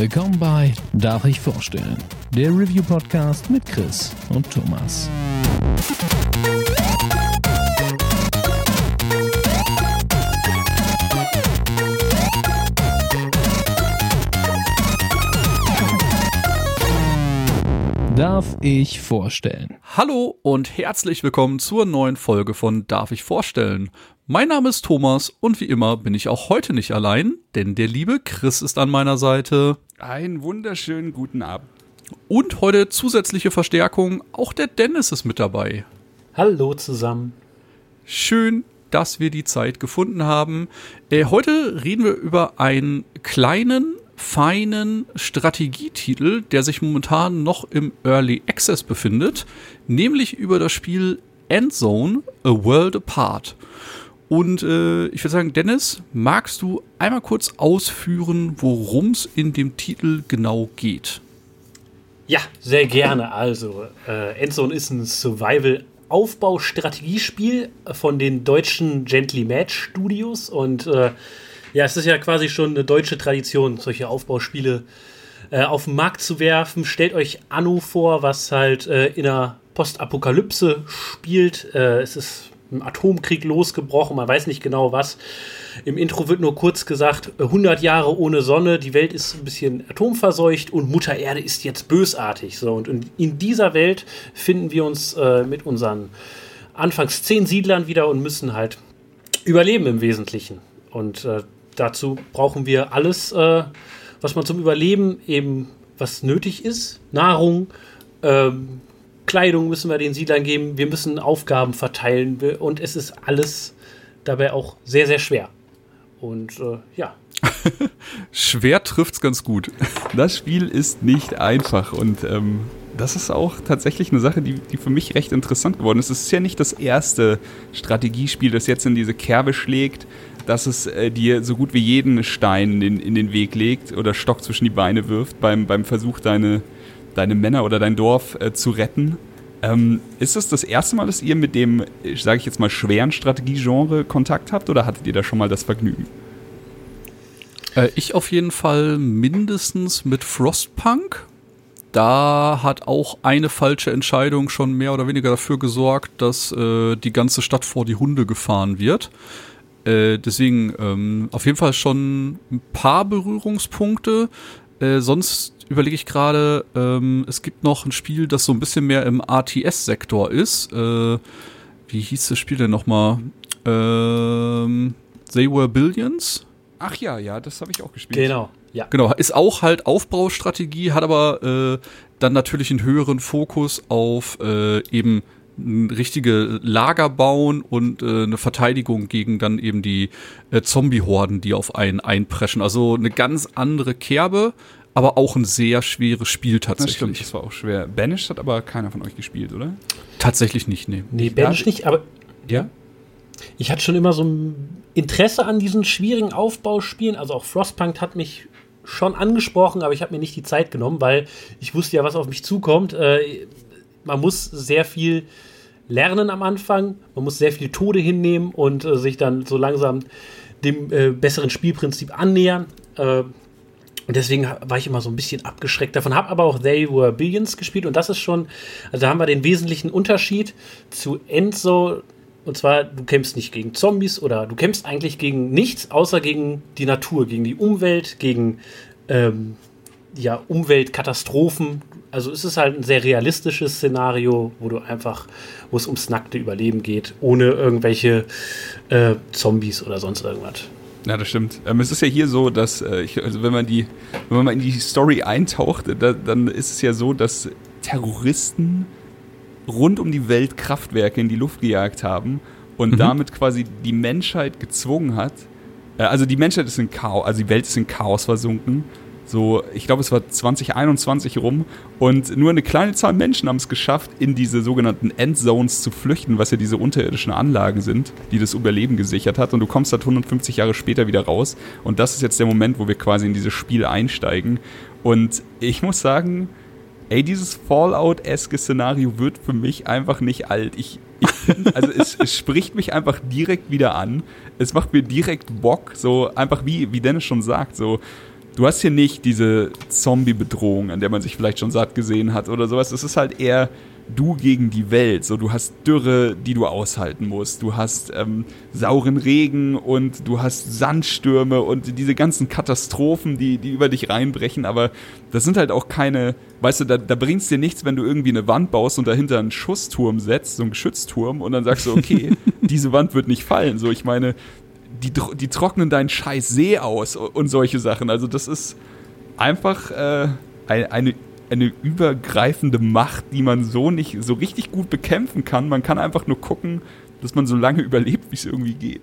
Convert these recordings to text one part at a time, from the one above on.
Willkommen bei Darf ich vorstellen? Der Review-Podcast mit Chris und Thomas. Darf ich vorstellen? Hallo und herzlich willkommen zur neuen Folge von Darf ich vorstellen? Mein Name ist Thomas und wie immer bin ich auch heute nicht allein, denn der liebe Chris ist an meiner Seite. Einen wunderschönen guten Abend. Und heute zusätzliche Verstärkung, auch der Dennis ist mit dabei. Hallo zusammen. Schön, dass wir die Zeit gefunden haben. Äh, heute reden wir über einen kleinen, feinen Strategietitel, der sich momentan noch im Early Access befindet, nämlich über das Spiel Endzone, A World Apart. Und äh, ich würde sagen, Dennis, magst du einmal kurz ausführen, worum es in dem Titel genau geht? Ja, sehr gerne. Also, äh, Endzone ist ein Survival-Aufbau-Strategiespiel von den deutschen Gently Match Studios. Und äh, ja, es ist ja quasi schon eine deutsche Tradition, solche Aufbauspiele äh, auf den Markt zu werfen. Stellt euch Anno vor, was halt äh, in einer Postapokalypse spielt. Äh, es ist ein Atomkrieg losgebrochen, man weiß nicht genau was. Im Intro wird nur kurz gesagt, 100 Jahre ohne Sonne, die Welt ist ein bisschen atomverseucht und Mutter Erde ist jetzt bösartig. So, und in dieser Welt finden wir uns äh, mit unseren anfangs zehn Siedlern wieder und müssen halt überleben im Wesentlichen. Und äh, dazu brauchen wir alles, äh, was man zum Überleben eben, was nötig ist. Nahrung, ähm, Kleidung müssen wir den Siedlern geben, wir müssen Aufgaben verteilen und es ist alles dabei auch sehr, sehr schwer. Und äh, ja. Schwer trifft's ganz gut. Das Spiel ist nicht einfach und ähm, das ist auch tatsächlich eine Sache, die, die für mich recht interessant geworden ist. Es ist ja nicht das erste Strategiespiel, das jetzt in diese Kerbe schlägt, dass es äh, dir so gut wie jeden Stein in, in den Weg legt oder Stock zwischen die Beine wirft beim, beim Versuch, deine, deine Männer oder dein Dorf äh, zu retten. Ähm, ist das das erste Mal, dass ihr mit dem, sage ich jetzt mal, schweren Strategiegenre Kontakt habt oder hattet ihr da schon mal das Vergnügen? Äh, ich auf jeden Fall mindestens mit Frostpunk. Da hat auch eine falsche Entscheidung schon mehr oder weniger dafür gesorgt, dass äh, die ganze Stadt vor die Hunde gefahren wird. Äh, deswegen ähm, auf jeden Fall schon ein paar Berührungspunkte. Äh, sonst überlege ich gerade, ähm, es gibt noch ein Spiel, das so ein bisschen mehr im RTS-Sektor ist. Äh, wie hieß das Spiel denn nochmal? Ähm, They Were Billions? Ach ja, ja, das habe ich auch gespielt. Genau, ja. Genau, ist auch halt Aufbaustrategie, hat aber äh, dann natürlich einen höheren Fokus auf äh, eben richtige Lager bauen und äh, eine Verteidigung gegen dann eben die äh, Zombie-Horden, die auf einen einpreschen. Also eine ganz andere Kerbe, aber auch ein sehr schweres Spiel tatsächlich. Das stimmt, das war auch schwer. Banished hat aber keiner von euch gespielt, oder? Tatsächlich nicht, nee. Nee, Banished nicht, aber ja. Ich hatte schon immer so ein Interesse an diesen schwierigen Aufbauspielen. Also auch Frostpunk hat mich schon angesprochen, aber ich habe mir nicht die Zeit genommen, weil ich wusste ja, was auf mich zukommt. Äh, man muss sehr viel lernen am Anfang, man muss sehr viel Tode hinnehmen und äh, sich dann so langsam dem äh, besseren Spielprinzip annähern. Und deswegen war ich immer so ein bisschen abgeschreckt davon, habe aber auch They Were Billions gespielt und das ist schon, also da haben wir den wesentlichen Unterschied zu Enzo. Und zwar, du kämpfst nicht gegen Zombies oder du kämpfst eigentlich gegen nichts, außer gegen die Natur, gegen die Umwelt, gegen ähm, ja, Umweltkatastrophen. Also es ist halt ein sehr realistisches Szenario, wo du einfach, wo es ums nackte Überleben geht, ohne irgendwelche äh, Zombies oder sonst irgendwas. Ja, das stimmt. Ähm, es ist ja hier so, dass, äh, ich, also wenn man die, wenn man mal in die Story eintaucht, da, dann ist es ja so, dass Terroristen rund um die Welt Kraftwerke in die Luft gejagt haben und mhm. damit quasi die Menschheit gezwungen hat. Äh, also die Menschheit ist in Chaos, also die Welt ist in Chaos versunken so, ich glaube, es war 2021 rum und nur eine kleine Zahl Menschen haben es geschafft, in diese sogenannten Endzones zu flüchten, was ja diese unterirdischen Anlagen sind, die das Überleben gesichert hat. Und du kommst halt 150 Jahre später wieder raus. Und das ist jetzt der Moment, wo wir quasi in dieses Spiel einsteigen. Und ich muss sagen, ey, dieses Fallout-eske Szenario wird für mich einfach nicht alt. Ich, ich also es, es, spricht mich einfach direkt wieder an. Es macht mir direkt Bock, so einfach wie, wie Dennis schon sagt, so du hast hier nicht diese Zombie-Bedrohung, an der man sich vielleicht schon satt gesehen hat oder sowas. Es ist halt eher du gegen die Welt. So, du hast Dürre, die du aushalten musst. Du hast ähm, sauren Regen und du hast Sandstürme und diese ganzen Katastrophen, die, die über dich reinbrechen. Aber das sind halt auch keine, weißt du, da, da bringt es dir nichts, wenn du irgendwie eine Wand baust und dahinter einen Schussturm setzt, so einen Geschützturm und dann sagst du, okay, diese Wand wird nicht fallen. So, ich meine, die, die trocknen deinen scheiß See aus und solche Sachen. Also das ist einfach äh, eine eine übergreifende Macht, die man so nicht so richtig gut bekämpfen kann. Man kann einfach nur gucken, dass man so lange überlebt, wie es irgendwie geht.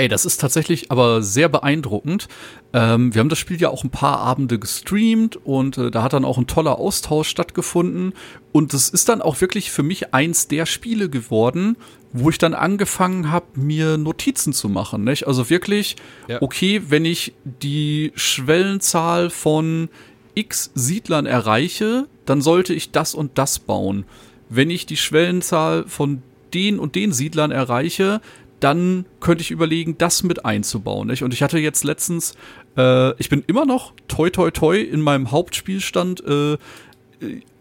Ey, das ist tatsächlich aber sehr beeindruckend. Ähm, wir haben das Spiel ja auch ein paar Abende gestreamt und äh, da hat dann auch ein toller Austausch stattgefunden. Und das ist dann auch wirklich für mich eins der Spiele geworden, wo ich dann angefangen habe, mir Notizen zu machen. Nicht? Also wirklich, ja. okay, wenn ich die Schwellenzahl von x Siedlern erreiche, dann sollte ich das und das bauen. Wenn ich die Schwellenzahl von den und den Siedlern erreiche, dann könnte ich überlegen, das mit einzubauen. Nicht? Und ich hatte jetzt letztens, äh, ich bin immer noch toi toi toi in meinem Hauptspielstand äh,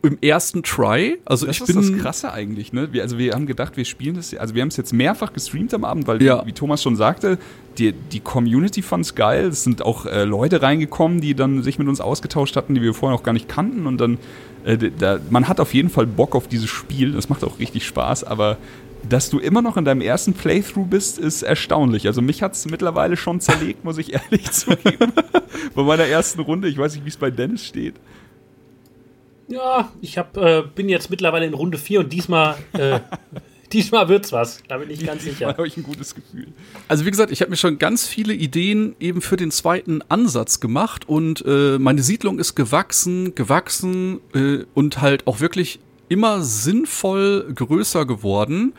im ersten Try. Also das ich ist bin das Krasse eigentlich, ne? Wir, also wir haben gedacht, wir spielen das, also wir haben es jetzt mehrfach gestreamt am Abend, weil ja. wie, Thomas schon sagte, die, die Community fand's geil. Es sind auch äh, Leute reingekommen, die dann sich mit uns ausgetauscht hatten, die wir vorher noch gar nicht kannten. Und dann, äh, da, man hat auf jeden Fall Bock auf dieses Spiel. Das macht auch richtig Spaß, aber dass du immer noch in deinem ersten Playthrough bist, ist erstaunlich. Also mich hat es mittlerweile schon zerlegt, muss ich ehrlich zugeben. bei meiner ersten Runde. Ich weiß nicht, wie es bei Dennis steht. Ja, ich hab, äh, bin jetzt mittlerweile in Runde 4 und diesmal, äh, diesmal wird's was. Da bin ich ganz sicher. Da habe ich ein gutes Gefühl. Also wie gesagt, ich habe mir schon ganz viele Ideen eben für den zweiten Ansatz gemacht und äh, meine Siedlung ist gewachsen, gewachsen äh, und halt auch wirklich immer sinnvoll größer geworden.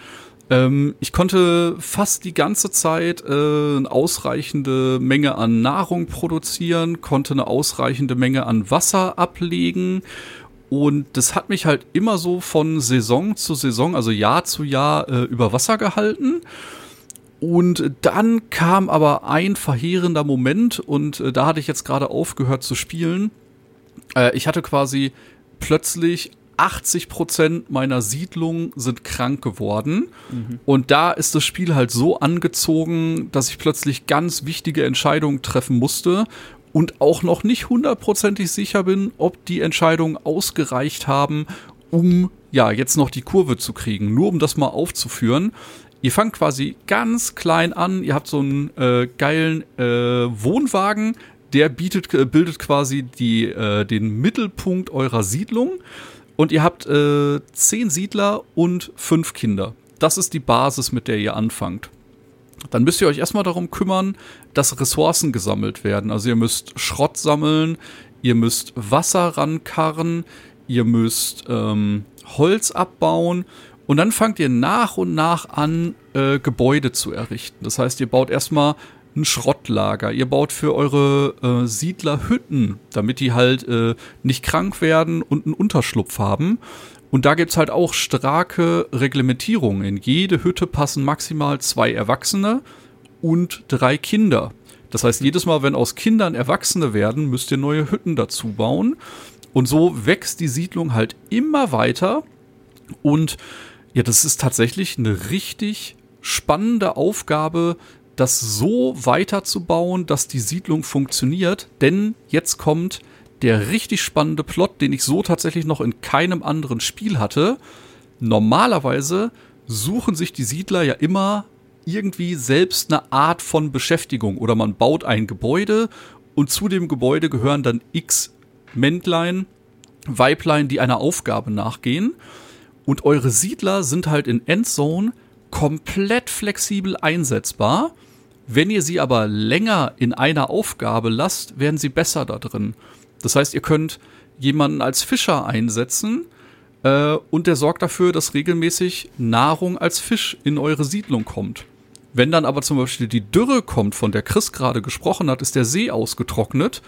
Ähm, ich konnte fast die ganze Zeit äh, eine ausreichende Menge an Nahrung produzieren, konnte eine ausreichende Menge an Wasser ablegen und das hat mich halt immer so von Saison zu Saison, also Jahr zu Jahr äh, über Wasser gehalten. Und dann kam aber ein verheerender Moment und äh, da hatte ich jetzt gerade aufgehört zu spielen. Äh, ich hatte quasi plötzlich 80 Prozent meiner Siedlung sind krank geworden. Mhm. Und da ist das Spiel halt so angezogen, dass ich plötzlich ganz wichtige Entscheidungen treffen musste und auch noch nicht hundertprozentig sicher bin, ob die Entscheidungen ausgereicht haben, um ja jetzt noch die Kurve zu kriegen. Nur um das mal aufzuführen. Ihr fangt quasi ganz klein an. Ihr habt so einen äh, geilen äh, Wohnwagen, der bietet, äh, bildet quasi die, äh, den Mittelpunkt eurer Siedlung. Und ihr habt äh, zehn Siedler und fünf Kinder. Das ist die Basis, mit der ihr anfangt dann müsst ihr euch erstmal darum kümmern, dass Ressourcen gesammelt werden. Also ihr müsst Schrott sammeln, ihr müsst Wasser rankarren, ihr müsst ähm, Holz abbauen und dann fangt ihr nach und nach an, äh, Gebäude zu errichten. Das heißt, ihr baut erstmal ein Schrottlager, ihr baut für eure äh, Siedler Hütten, damit die halt äh, nicht krank werden und einen Unterschlupf haben. Und da gibt's halt auch starke Reglementierungen. In jede Hütte passen maximal zwei Erwachsene und drei Kinder. Das heißt, jedes Mal, wenn aus Kindern Erwachsene werden, müsst ihr neue Hütten dazu bauen. Und so wächst die Siedlung halt immer weiter. Und ja, das ist tatsächlich eine richtig spannende Aufgabe, das so weiterzubauen, dass die Siedlung funktioniert. Denn jetzt kommt der richtig spannende Plot, den ich so tatsächlich noch in keinem anderen Spiel hatte. Normalerweise suchen sich die Siedler ja immer irgendwie selbst eine Art von Beschäftigung oder man baut ein Gebäude und zu dem Gebäude gehören dann x Männlein, Weiblein, die einer Aufgabe nachgehen. Und eure Siedler sind halt in Endzone komplett flexibel einsetzbar. Wenn ihr sie aber länger in einer Aufgabe lasst, werden sie besser da drin. Das heißt, ihr könnt jemanden als Fischer einsetzen äh, und der sorgt dafür, dass regelmäßig Nahrung als Fisch in eure Siedlung kommt. Wenn dann aber zum Beispiel die Dürre kommt, von der Chris gerade gesprochen hat, ist der See ausgetrocknet,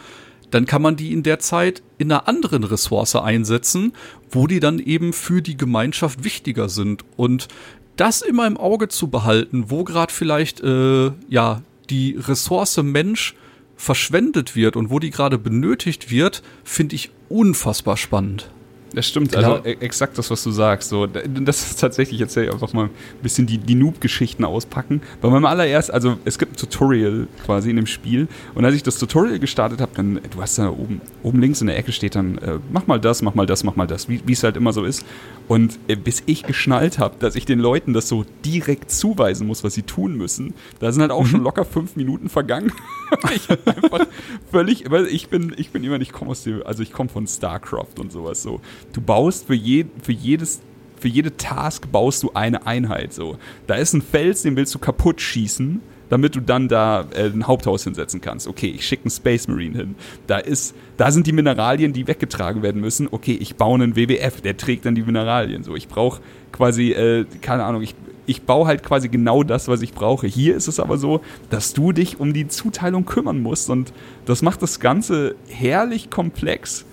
dann kann man die in der Zeit in einer anderen Ressource einsetzen, wo die dann eben für die Gemeinschaft wichtiger sind. Und das immer im Auge zu behalten, wo gerade vielleicht äh, ja die Ressource Mensch verschwendet wird und wo die gerade benötigt wird, finde ich unfassbar spannend. Das stimmt, Genau. also e- exakt das, was du sagst. So, das ist tatsächlich, jetzt einfach mal ein bisschen die, die Noob-Geschichten auspacken. Bei meinem allererst, also es gibt ein Tutorial quasi in dem Spiel und als ich das Tutorial gestartet habe, dann, du hast da oben, oben links in der Ecke steht dann, äh, mach mal das, mach mal das, mach mal das, wie es halt immer so ist. Und äh, bis ich geschnallt habe, dass ich den Leuten das so direkt zuweisen muss, was sie tun müssen, da sind halt auch schon locker fünf Minuten vergangen. ich einfach völlig, weil ich bin, ich bin immer, ich komme aus dem, also ich komme von StarCraft und sowas so. Du baust für, je, für jedes, für jede Task baust du eine Einheit so. Da ist ein Fels, den willst du kaputt schießen, damit du dann da äh, ein Haupthaus hinsetzen kannst. Okay, ich schicke einen Space Marine hin. Da ist, da sind die Mineralien, die weggetragen werden müssen. Okay, ich baue einen WWF, der trägt dann die Mineralien. So, ich brauche quasi, äh, keine Ahnung, ich, ich baue halt quasi genau das, was ich brauche. Hier ist es aber so, dass du dich um die Zuteilung kümmern musst und das macht das Ganze herrlich komplex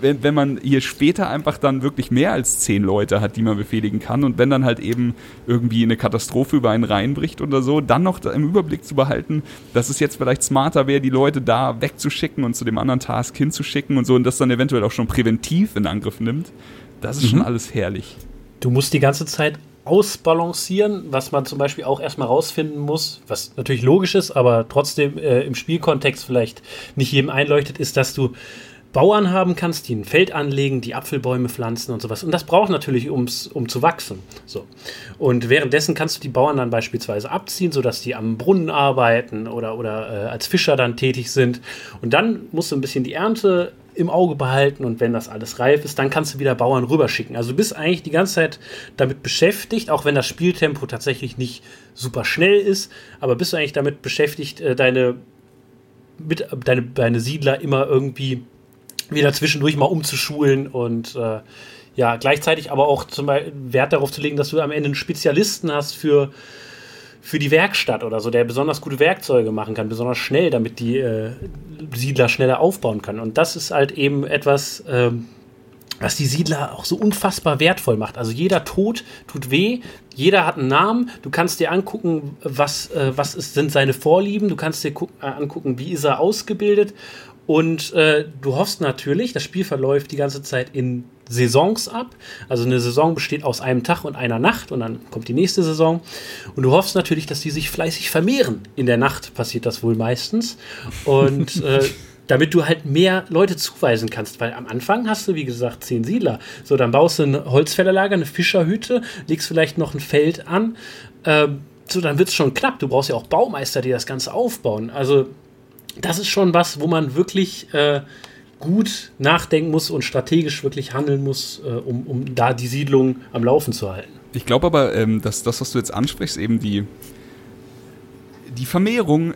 wenn, wenn man hier später einfach dann wirklich mehr als zehn Leute hat, die man befehligen kann und wenn dann halt eben irgendwie eine Katastrophe über einen reinbricht oder so, dann noch im Überblick zu behalten, dass es jetzt vielleicht smarter wäre, die Leute da wegzuschicken und zu dem anderen Task hinzuschicken und so und das dann eventuell auch schon präventiv in Angriff nimmt, das ist schon alles herrlich. Du musst die ganze Zeit ausbalancieren, was man zum Beispiel auch erstmal rausfinden muss, was natürlich logisch ist, aber trotzdem äh, im Spielkontext vielleicht nicht jedem einleuchtet, ist, dass du Bauern haben kannst, die ein Feld anlegen, die Apfelbäume pflanzen und sowas. Und das braucht natürlich, um's, um zu wachsen. So. Und währenddessen kannst du die Bauern dann beispielsweise abziehen, sodass die am Brunnen arbeiten oder, oder äh, als Fischer dann tätig sind. Und dann musst du ein bisschen die Ernte im Auge behalten und wenn das alles reif ist, dann kannst du wieder Bauern rüberschicken. Also du bist eigentlich die ganze Zeit damit beschäftigt, auch wenn das Spieltempo tatsächlich nicht super schnell ist, aber bist du eigentlich damit beschäftigt, äh, deine, mit, deine, deine Siedler immer irgendwie wieder zwischendurch mal umzuschulen und äh, ja, gleichzeitig aber auch zum Beispiel Wert darauf zu legen, dass du am Ende einen Spezialisten hast für, für die Werkstatt oder so, der besonders gute Werkzeuge machen kann, besonders schnell, damit die äh, Siedler schneller aufbauen können. Und das ist halt eben etwas, ähm, was die Siedler auch so unfassbar wertvoll macht. Also jeder Tod tut weh, jeder hat einen Namen. Du kannst dir angucken, was, äh, was ist, sind seine Vorlieben. Du kannst dir äh, angucken, wie ist er ausgebildet. Und äh, du hoffst natürlich, das Spiel verläuft die ganze Zeit in Saisons ab. Also eine Saison besteht aus einem Tag und einer Nacht und dann kommt die nächste Saison. Und du hoffst natürlich, dass die sich fleißig vermehren. In der Nacht passiert das wohl meistens. Und äh, damit du halt mehr Leute zuweisen kannst, weil am Anfang hast du, wie gesagt, zehn Siedler. So, dann baust du ein Holzfällerlager, eine Fischerhütte, legst vielleicht noch ein Feld an. Ähm, so, dann wird es schon knapp. Du brauchst ja auch Baumeister, die das Ganze aufbauen. Also, das ist schon was, wo man wirklich äh, gut nachdenken muss und strategisch wirklich handeln muss, äh, um, um da die Siedlung am Laufen zu halten. Ich glaube aber, ähm, dass das, was du jetzt ansprichst, eben die, die Vermehrung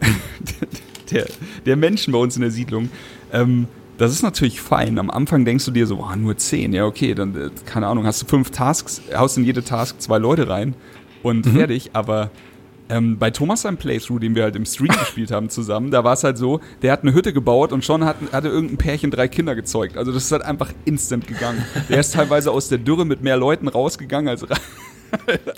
der, der Menschen bei uns in der Siedlung, ähm, das ist natürlich fein. Am Anfang denkst du dir so, oh, nur zehn, ja okay, dann, äh, keine Ahnung, hast du fünf Tasks, haust in jede Task zwei Leute rein und fertig, aber ähm, bei Thomas seinem Playthrough, den wir halt im Stream gespielt haben zusammen, da war es halt so, der hat eine Hütte gebaut und schon hat, hatte irgendein Pärchen drei Kinder gezeugt. Also das ist halt einfach instant gegangen. Der ist teilweise aus der Dürre mit mehr Leuten rausgegangen als rein.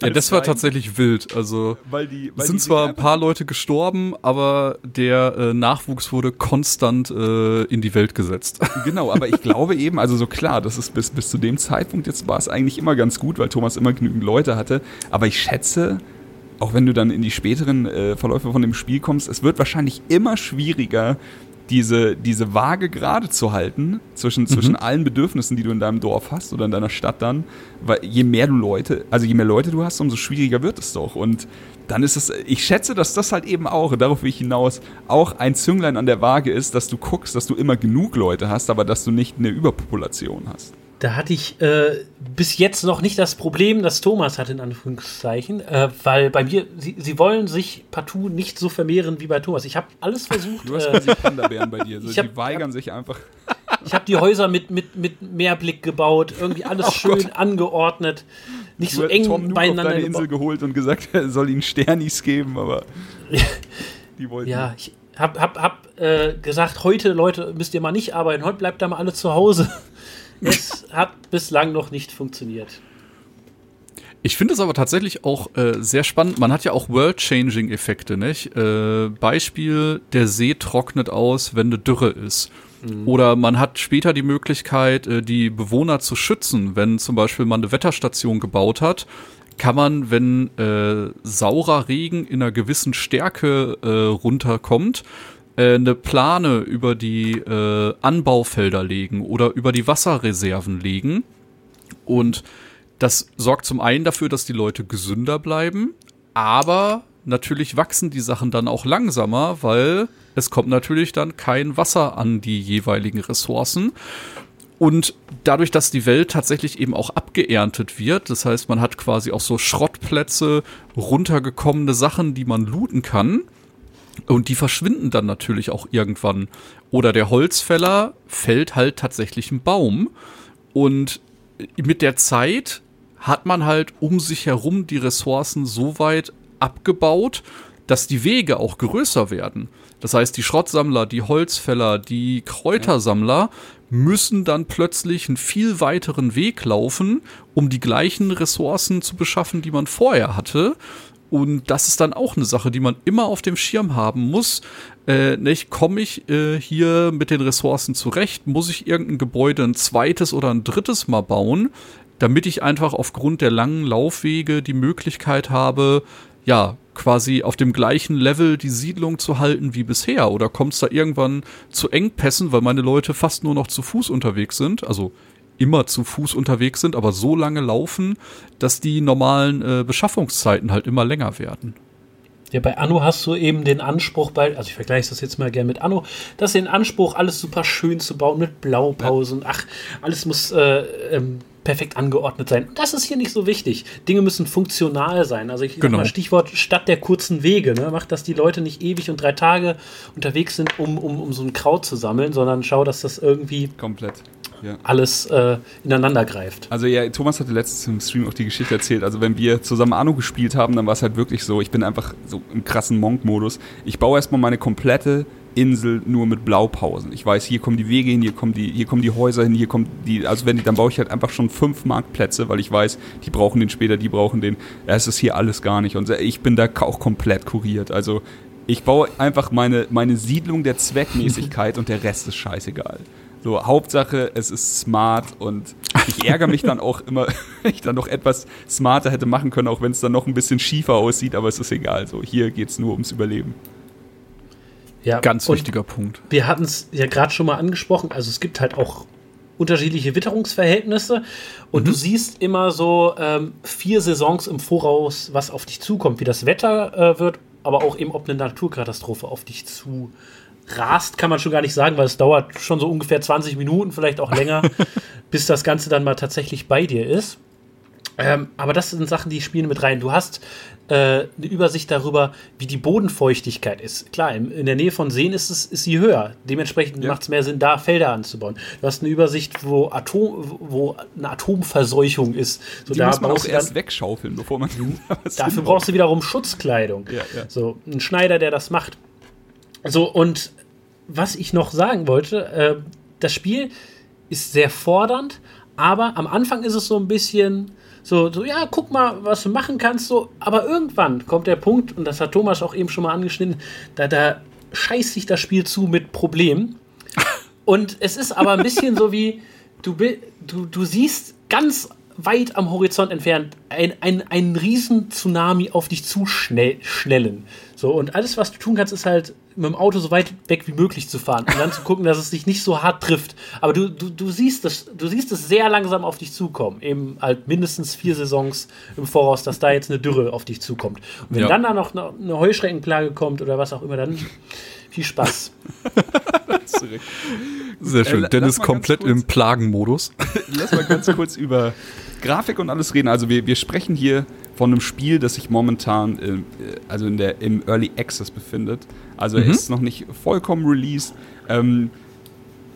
Ja, das war tatsächlich wild. Also Weil die, weil es sind zwar ein paar Leute gestorben, aber der äh, Nachwuchs wurde konstant äh, in die Welt gesetzt. Genau, aber ich glaube eben, also so klar, das ist bis, bis zu dem Zeitpunkt jetzt war es eigentlich immer ganz gut, weil Thomas immer genügend Leute hatte. Aber ich schätze, auch wenn du dann in die späteren äh, Verläufe von dem Spiel kommst, es wird wahrscheinlich immer schwieriger, diese, diese Waage gerade zu halten zwischen, zwischen allen Bedürfnissen, die du in deinem Dorf hast oder in deiner Stadt dann. Weil je mehr du Leute, also je mehr Leute du hast, umso schwieriger wird es doch. Und dann ist es, ich schätze, dass das halt eben auch, darauf will ich hinaus, auch ein Zünglein an der Waage ist, dass du guckst, dass du immer genug Leute hast, aber dass du nicht eine Überpopulation hast. Da hatte ich äh, bis jetzt noch nicht das Problem, das Thomas hat, in Anführungszeichen, äh, weil bei mir, sie, sie wollen sich partout nicht so vermehren wie bei Thomas. Ich habe alles versucht. Du hast äh, quasi Panda-Bären bei dir. So, ich hab- die weigern sich einfach. ich habe die Häuser mit, mit, mit Mehrblick gebaut, irgendwie alles schön angeordnet, nicht so Du hast eng Tom beieinander deine Insel gebaut. geholt und gesagt, er soll ihnen Sternis geben, aber die wollten Ja, ich habe hab, hab, äh, gesagt, heute, Leute, müsst ihr mal nicht arbeiten, heute bleibt da mal alle zu Hause. Es hat bislang noch nicht funktioniert. Ich finde es aber tatsächlich auch äh, sehr spannend. Man hat ja auch World-Changing-Effekte, nicht? Äh, Beispiel, der See trocknet aus, wenn eine Dürre ist. Mhm. Oder man hat später die Möglichkeit, äh, die Bewohner zu schützen, wenn zum Beispiel man eine Wetterstation gebaut hat. Kann man, wenn äh, saurer Regen in einer gewissen Stärke äh, runterkommt, äh, eine Plane über die äh, Anbaufelder legen oder über die Wasserreserven legen. Und das sorgt zum einen dafür, dass die Leute gesünder bleiben, aber natürlich wachsen die Sachen dann auch langsamer, weil es kommt natürlich dann kein Wasser an die jeweiligen Ressourcen. Und dadurch, dass die Welt tatsächlich eben auch abgeerntet wird, das heißt, man hat quasi auch so Schrottplätze, runtergekommene Sachen, die man looten kann. Und die verschwinden dann natürlich auch irgendwann. Oder der Holzfäller fällt halt tatsächlich einen Baum. Und mit der Zeit hat man halt um sich herum die Ressourcen so weit abgebaut, dass die Wege auch größer werden. Das heißt, die Schrottsammler, die Holzfäller, die Kräutersammler müssen dann plötzlich einen viel weiteren Weg laufen, um die gleichen Ressourcen zu beschaffen, die man vorher hatte. Und das ist dann auch eine Sache, die man immer auf dem Schirm haben muss. Äh, nicht, komme ich äh, hier mit den Ressourcen zurecht? Muss ich irgendein Gebäude ein zweites oder ein drittes Mal bauen, damit ich einfach aufgrund der langen Laufwege die Möglichkeit habe, ja, quasi auf dem gleichen Level die Siedlung zu halten wie bisher? Oder kommt es da irgendwann zu Engpässen, weil meine Leute fast nur noch zu Fuß unterwegs sind? Also immer zu Fuß unterwegs sind, aber so lange laufen, dass die normalen äh, Beschaffungszeiten halt immer länger werden. Ja, bei Anno hast du eben den Anspruch, bei, also ich vergleiche das jetzt mal gerne mit Anno, dass den Anspruch, alles super schön zu bauen mit Blaupausen. Ja. Ach, alles muss äh, ähm, perfekt angeordnet sein. Das ist hier nicht so wichtig. Dinge müssen funktional sein. Also ich genau. mal Stichwort Stadt der kurzen Wege. Ne? Macht, dass die Leute nicht ewig und drei Tage unterwegs sind, um, um, um so ein Kraut zu sammeln, sondern schau, dass das irgendwie komplett ja. alles äh, ineinander greift. Also ja, Thomas hatte letztens im Stream auch die Geschichte erzählt. Also wenn wir zusammen Anno gespielt haben, dann war es halt wirklich so, ich bin einfach so im krassen Monk-Modus. Ich baue erstmal meine komplette Insel nur mit Blaupausen. Ich weiß, hier kommen die Wege hin, hier kommen die, hier kommen die Häuser hin, hier kommen die, also wenn die, dann baue ich halt einfach schon fünf Marktplätze, weil ich weiß, die brauchen den später, die brauchen den. Es ist hier alles gar nicht. Und ich bin da auch komplett kuriert. Also ich baue einfach meine, meine Siedlung der Zweckmäßigkeit und der Rest ist scheißegal. So, Hauptsache, es ist smart und ich ärgere mich dann auch immer, wenn ich dann noch etwas smarter hätte machen können, auch wenn es dann noch ein bisschen schiefer aussieht, aber es ist egal. So, hier geht es nur ums Überleben. Ja, ganz wichtiger Punkt. Wir hatten es ja gerade schon mal angesprochen. Also es gibt halt auch unterschiedliche Witterungsverhältnisse und mhm. du siehst immer so ähm, vier Saisons im Voraus, was auf dich zukommt, wie das Wetter äh, wird, aber auch eben, ob eine Naturkatastrophe auf dich zu rast, kann man schon gar nicht sagen, weil es dauert schon so ungefähr 20 Minuten, vielleicht auch länger, bis das Ganze dann mal tatsächlich bei dir ist. Ähm, aber das sind Sachen, die spielen mit rein. Du hast äh, eine Übersicht darüber, wie die Bodenfeuchtigkeit ist. Klar, in, in der Nähe von Seen ist, es, ist sie höher. Dementsprechend ja. macht es mehr Sinn, da Felder anzubauen. Du hast eine Übersicht, wo, Atom, wo eine Atomverseuchung ist. So, die da muss man auch erst wegschaufeln, bevor man. dafür brauchst du wiederum Schutzkleidung. Ja, ja. So, ein Schneider, der das macht. So, und was ich noch sagen wollte, äh, das Spiel ist sehr fordernd, aber am Anfang ist es so ein bisschen so, so, ja, guck mal, was du machen kannst, so, aber irgendwann kommt der Punkt, und das hat Thomas auch eben schon mal angeschnitten, da, da scheißt sich das Spiel zu mit Problemen. Und es ist aber ein bisschen so wie, du, du, du siehst ganz weit am Horizont entfernt ein, ein, einen riesen Tsunami auf dich zuschnellen. So, und alles, was du tun kannst, ist halt mit dem Auto so weit weg wie möglich zu fahren und dann zu gucken, dass es dich nicht so hart trifft. Aber du, du, du siehst es, du siehst es sehr langsam auf dich zukommen. Eben halt mindestens vier Saisons im Voraus, dass da jetzt eine Dürre auf dich zukommt. Und wenn ja. dann da noch eine Heuschreckenplage kommt oder was auch immer, dann viel Spaß. Sehr schön. Äh, Dennis komplett im Plagenmodus. Lass mal ganz kurz über Grafik und alles reden. Also wir, wir sprechen hier von einem Spiel, das sich momentan äh, also in der, im Early Access befindet. Also mhm. ist noch nicht vollkommen released. Ähm,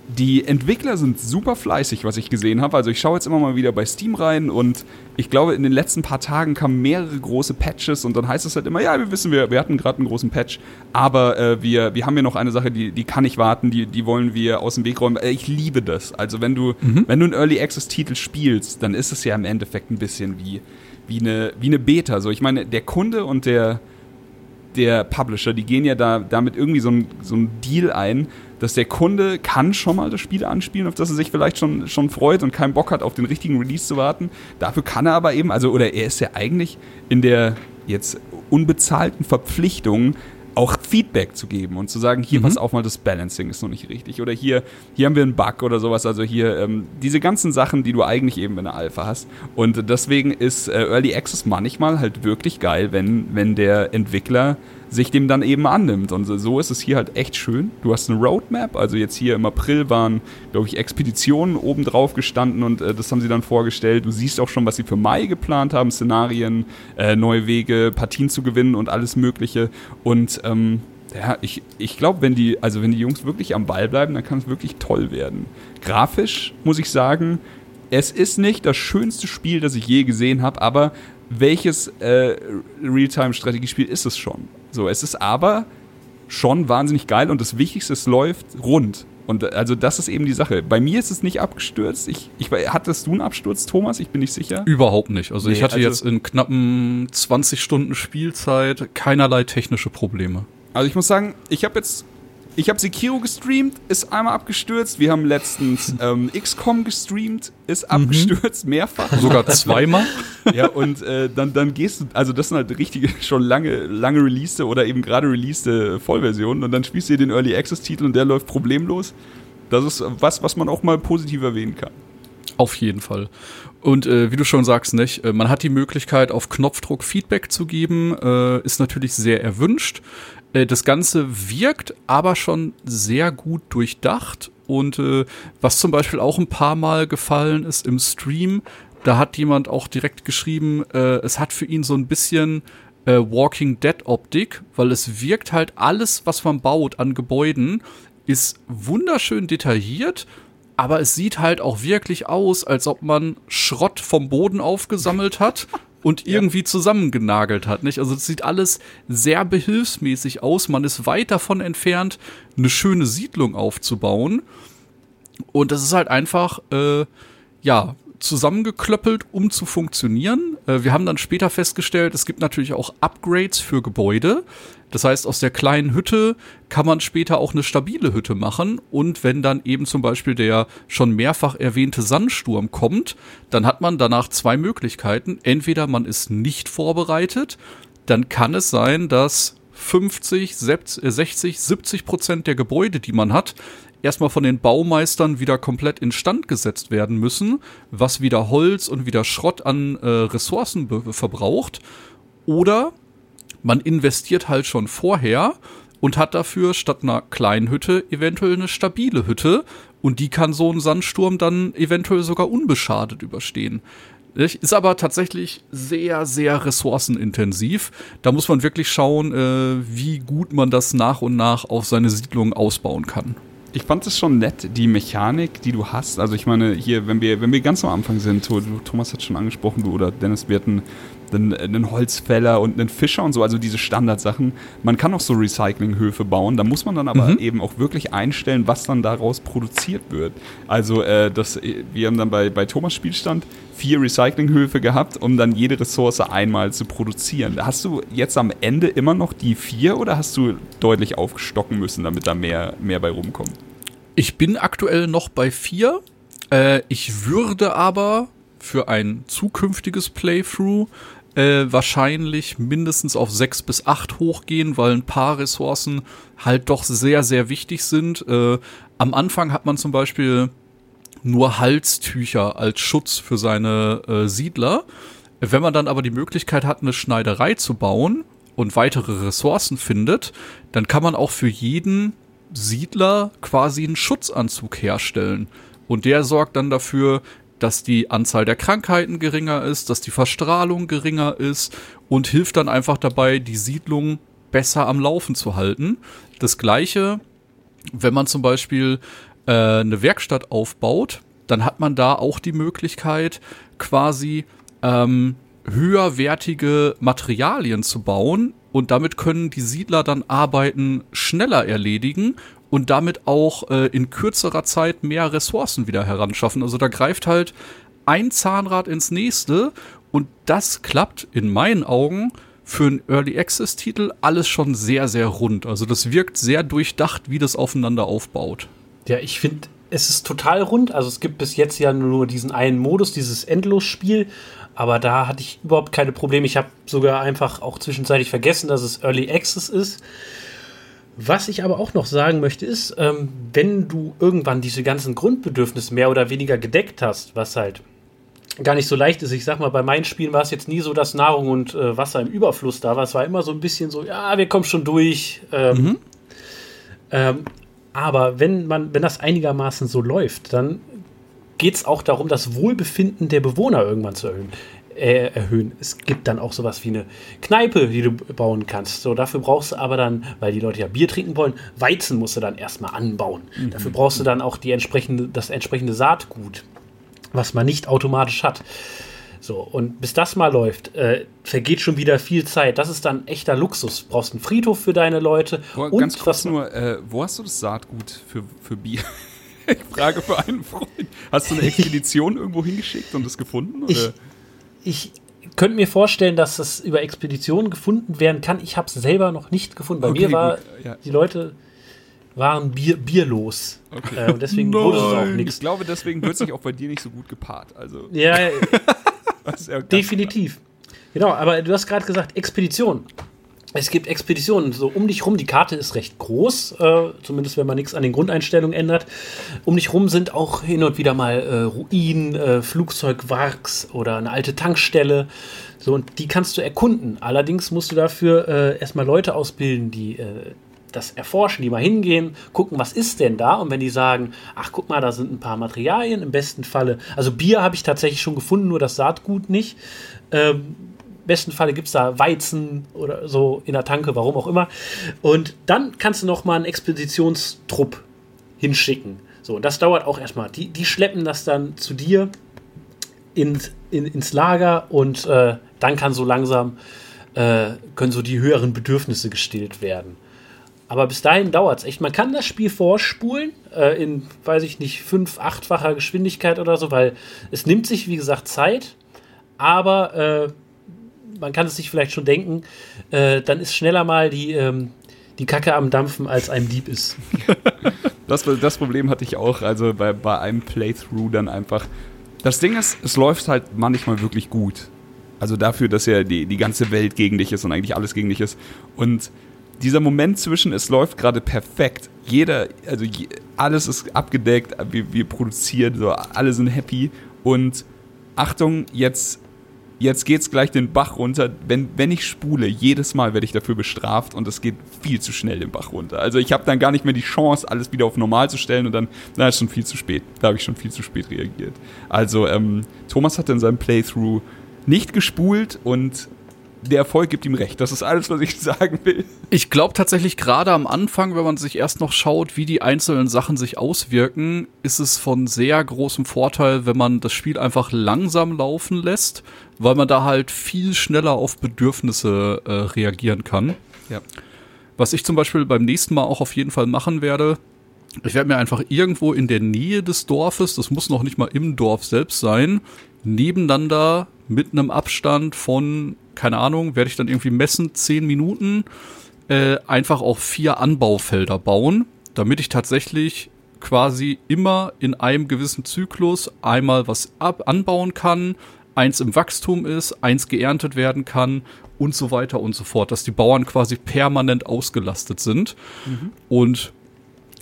die Entwickler sind super fleißig, was ich gesehen habe. Also ich schaue jetzt immer mal wieder bei Steam rein und ich glaube, in den letzten paar Tagen kamen mehrere große Patches und dann heißt es halt immer, ja, wir wissen, wir, wir hatten gerade einen großen Patch, aber äh, wir, wir haben hier noch eine Sache, die, die kann nicht warten, die, die wollen wir aus dem Weg räumen. Äh, ich liebe das. Also wenn du, mhm. wenn du einen Early Access Titel spielst, dann ist es ja im Endeffekt ein bisschen wie wie eine, wie eine Beta. So, ich meine, der Kunde und der, der Publisher, die gehen ja da damit irgendwie so ein, so Deal ein, dass der Kunde kann schon mal das Spiel anspielen, auf das er sich vielleicht schon, schon freut und keinen Bock hat, auf den richtigen Release zu warten. Dafür kann er aber eben, also, oder er ist ja eigentlich in der jetzt unbezahlten Verpflichtung, auch Feedback zu geben und zu sagen, hier, mhm. pass auf mal, das Balancing ist noch nicht richtig. Oder hier, hier haben wir einen Bug oder sowas. Also hier, ähm, diese ganzen Sachen, die du eigentlich eben in der Alpha hast. Und deswegen ist äh, Early Access manchmal halt wirklich geil, wenn, wenn der Entwickler sich dem dann eben annimmt. Und so ist es hier halt echt schön. Du hast eine Roadmap, also jetzt hier im April waren, glaube ich, Expeditionen oben drauf gestanden und äh, das haben sie dann vorgestellt. Du siehst auch schon, was sie für Mai geplant haben, Szenarien, äh, neue Wege, Partien zu gewinnen und alles Mögliche. Und ähm, ja, ich, ich glaube, wenn die, also wenn die Jungs wirklich am Ball bleiben, dann kann es wirklich toll werden. Grafisch muss ich sagen, es ist nicht das schönste Spiel, das ich je gesehen habe, aber welches äh, Realtime-Strategiespiel ist es schon? So, es ist aber schon wahnsinnig geil und das Wichtigste, es läuft rund. Und äh, also das ist eben die Sache. Bei mir ist es nicht abgestürzt. Ich, ich, hattest du einen Absturz, Thomas? Ich bin nicht sicher. Überhaupt nicht. Also nee, ich hatte also jetzt in knappen 20 Stunden Spielzeit keinerlei technische Probleme. Also ich muss sagen, ich habe jetzt ich habe Sekiro gestreamt, ist einmal abgestürzt. Wir haben letztens ähm, XCOM gestreamt, ist mhm. abgestürzt, mhm. mehrfach. Sogar zweimal. ja, und äh, dann, dann gehst du, also das sind halt richtige, schon lange, lange released oder eben gerade released Vollversionen und dann spielst du dir den Early Access-Titel und der läuft problemlos. Das ist was, was man auch mal positiv erwähnen kann. Auf jeden Fall. Und äh, wie du schon sagst, nicht, äh, man hat die Möglichkeit, auf Knopfdruck Feedback zu geben, äh, ist natürlich sehr erwünscht. Äh, das Ganze wirkt aber schon sehr gut durchdacht. Und äh, was zum Beispiel auch ein paar Mal gefallen ist im Stream, da hat jemand auch direkt geschrieben, äh, es hat für ihn so ein bisschen äh, Walking Dead Optik, weil es wirkt halt alles, was man baut an Gebäuden, ist wunderschön detailliert, aber es sieht halt auch wirklich aus, als ob man Schrott vom Boden aufgesammelt hat und irgendwie ja. zusammengenagelt hat. Nicht? Also es sieht alles sehr behilfsmäßig aus. Man ist weit davon entfernt, eine schöne Siedlung aufzubauen. Und das ist halt einfach, äh, ja, zusammengeklöppelt, um zu funktionieren. Äh, wir haben dann später festgestellt, es gibt natürlich auch Upgrades für Gebäude. Das heißt, aus der kleinen Hütte kann man später auch eine stabile Hütte machen. Und wenn dann eben zum Beispiel der schon mehrfach erwähnte Sandsturm kommt, dann hat man danach zwei Möglichkeiten. Entweder man ist nicht vorbereitet, dann kann es sein, dass 50, 60, 70 Prozent der Gebäude, die man hat, erstmal von den Baumeistern wieder komplett instand gesetzt werden müssen, was wieder Holz und wieder Schrott an äh, Ressourcen verbraucht. Oder man investiert halt schon vorher und hat dafür statt einer kleinen Hütte eventuell eine stabile Hütte und die kann so einen Sandsturm dann eventuell sogar unbeschadet überstehen. Ist aber tatsächlich sehr, sehr ressourcenintensiv. Da muss man wirklich schauen, äh, wie gut man das nach und nach auf seine Siedlung ausbauen kann ich fand es schon nett, die Mechanik, die du hast. Also ich meine, hier, wenn wir, wenn wir ganz am Anfang sind, Thomas hat schon angesprochen, du oder Dennis, wir hatten einen, einen Holzfäller und einen Fischer und so, also diese Standardsachen. Man kann auch so Recyclinghöfe bauen, da muss man dann aber mhm. eben auch wirklich einstellen, was dann daraus produziert wird. Also äh, das, wir haben dann bei, bei Thomas Spielstand vier Recyclinghöfe gehabt, um dann jede Ressource einmal zu produzieren. Hast du jetzt am Ende immer noch die vier oder hast du deutlich aufstocken müssen, damit da mehr, mehr bei rumkommt? Ich bin aktuell noch bei vier. Äh, ich würde aber für ein zukünftiges Playthrough äh, wahrscheinlich mindestens auf sechs bis acht hochgehen, weil ein paar Ressourcen halt doch sehr, sehr wichtig sind. Äh, am Anfang hat man zum Beispiel nur Halstücher als Schutz für seine äh, Siedler. Wenn man dann aber die Möglichkeit hat, eine Schneiderei zu bauen und weitere Ressourcen findet, dann kann man auch für jeden Siedler quasi einen Schutzanzug herstellen. Und der sorgt dann dafür, dass die Anzahl der Krankheiten geringer ist, dass die Verstrahlung geringer ist und hilft dann einfach dabei, die Siedlung besser am Laufen zu halten. Das gleiche, wenn man zum Beispiel äh, eine Werkstatt aufbaut, dann hat man da auch die Möglichkeit, quasi ähm, höherwertige Materialien zu bauen und damit können die Siedler dann Arbeiten schneller erledigen und damit auch äh, in kürzerer Zeit mehr Ressourcen wieder heranschaffen. Also da greift halt ein Zahnrad ins nächste Und das klappt in meinen Augen für einen Early Access Titel alles schon sehr, sehr rund. Also das wirkt sehr durchdacht, wie das aufeinander aufbaut. Ja, ich finde, es ist total rund. Also es gibt bis jetzt ja nur diesen einen Modus, dieses Endlosspiel. Aber da hatte ich überhaupt keine Probleme. Ich habe sogar einfach auch zwischenzeitlich vergessen, dass es Early Access ist. Was ich aber auch noch sagen möchte, ist, ähm, wenn du irgendwann diese ganzen Grundbedürfnisse mehr oder weniger gedeckt hast, was halt gar nicht so leicht ist. Ich sag mal, bei meinen Spielen war es jetzt nie so, dass Nahrung und äh, Wasser im Überfluss da war. Es war immer so ein bisschen so, ja, wir kommen schon durch. Ähm, mhm. ähm, aber wenn man, wenn das einigermaßen so läuft, dann geht es auch darum, das Wohlbefinden der Bewohner irgendwann zu erhöhen äh, erhöhen. Es gibt dann auch sowas wie eine Kneipe, die du bauen kannst. So, dafür brauchst du aber dann, weil die Leute ja Bier trinken wollen, Weizen musst du dann erstmal anbauen. Mhm. Dafür brauchst du dann auch die entsprechende, das entsprechende Saatgut, was man nicht automatisch hat. So, und bis das mal läuft, äh, vergeht schon wieder viel Zeit. Das ist dann echter Luxus. Du brauchst einen Friedhof für deine Leute. Wo, und ganz kurz nur, äh, wo hast du das Saatgut für, für Bier? ich frage für einen Freund. Hast du eine Expedition irgendwo hingeschickt und es gefunden? Oder? Ich, ich könnte mir vorstellen, dass das über Expeditionen gefunden werden kann. Ich habe es selber noch nicht gefunden. Bei okay, mir war ja. die Leute waren Bier, bierlos. Okay. Äh, und deswegen Nein. wurde es auch nichts. Ich glaube, deswegen wird sich auch bei dir nicht so gut gepaart. Also. Ja, ja definitiv. Genau, aber du hast gerade gesagt, Expedition. Es gibt Expeditionen so um dich rum. Die Karte ist recht groß, äh, zumindest wenn man nichts an den Grundeinstellungen ändert. Um dich rum sind auch hin und wieder mal äh, Ruinen, äh, Flugzeugwarks oder eine alte Tankstelle. So, und die kannst du erkunden. Allerdings musst du dafür äh, erstmal Leute ausbilden, die äh, das erforschen, die mal hingehen, gucken, was ist denn da? Und wenn die sagen, ach guck mal, da sind ein paar Materialien, im besten Falle, also Bier habe ich tatsächlich schon gefunden, nur das Saatgut nicht. Ähm, besten Falle gibt es da Weizen oder so in der Tanke, warum auch immer. Und dann kannst du noch mal einen Expeditionstrupp hinschicken. So, und das dauert auch erstmal. Die, die schleppen das dann zu dir ins, in, ins Lager und äh, dann kann so langsam äh, können so die höheren Bedürfnisse gestillt werden. Aber bis dahin dauert es echt. Man kann das Spiel vorspulen äh, in, weiß ich nicht, fünf, achtfacher Geschwindigkeit oder so, weil es nimmt sich, wie gesagt, Zeit. Aber äh, man kann es sich vielleicht schon denken, äh, dann ist schneller mal die, ähm, die Kacke am Dampfen, als einem Dieb ist. das, das Problem hatte ich auch, also bei, bei einem Playthrough dann einfach. Das Ding ist, es läuft halt manchmal wirklich gut. Also dafür, dass ja die, die ganze Welt gegen dich ist und eigentlich alles gegen dich ist. Und dieser Moment zwischen, es läuft gerade perfekt. Jeder, also je, alles ist abgedeckt, wir, wir produzieren, so, alle sind happy. Und Achtung, jetzt jetzt geht's gleich den Bach runter. Wenn, wenn ich spule, jedes Mal werde ich dafür bestraft und es geht viel zu schnell den Bach runter. Also ich habe dann gar nicht mehr die Chance, alles wieder auf normal zu stellen und dann, na, ist schon viel zu spät. Da habe ich schon viel zu spät reagiert. Also ähm, Thomas hat in seinem Playthrough nicht gespult und der Erfolg gibt ihm recht. Das ist alles, was ich sagen will. Ich glaube tatsächlich gerade am Anfang, wenn man sich erst noch schaut, wie die einzelnen Sachen sich auswirken, ist es von sehr großem Vorteil, wenn man das Spiel einfach langsam laufen lässt, weil man da halt viel schneller auf Bedürfnisse äh, reagieren kann. Ja. Was ich zum Beispiel beim nächsten Mal auch auf jeden Fall machen werde, ich werde mir einfach irgendwo in der Nähe des Dorfes, das muss noch nicht mal im Dorf selbst sein, nebeneinander mit einem Abstand von keine Ahnung, werde ich dann irgendwie messen, zehn Minuten, äh, einfach auch vier Anbaufelder bauen, damit ich tatsächlich quasi immer in einem gewissen Zyklus einmal was ab anbauen kann, eins im Wachstum ist, eins geerntet werden kann und so weiter und so fort, dass die Bauern quasi permanent ausgelastet sind. Mhm. Und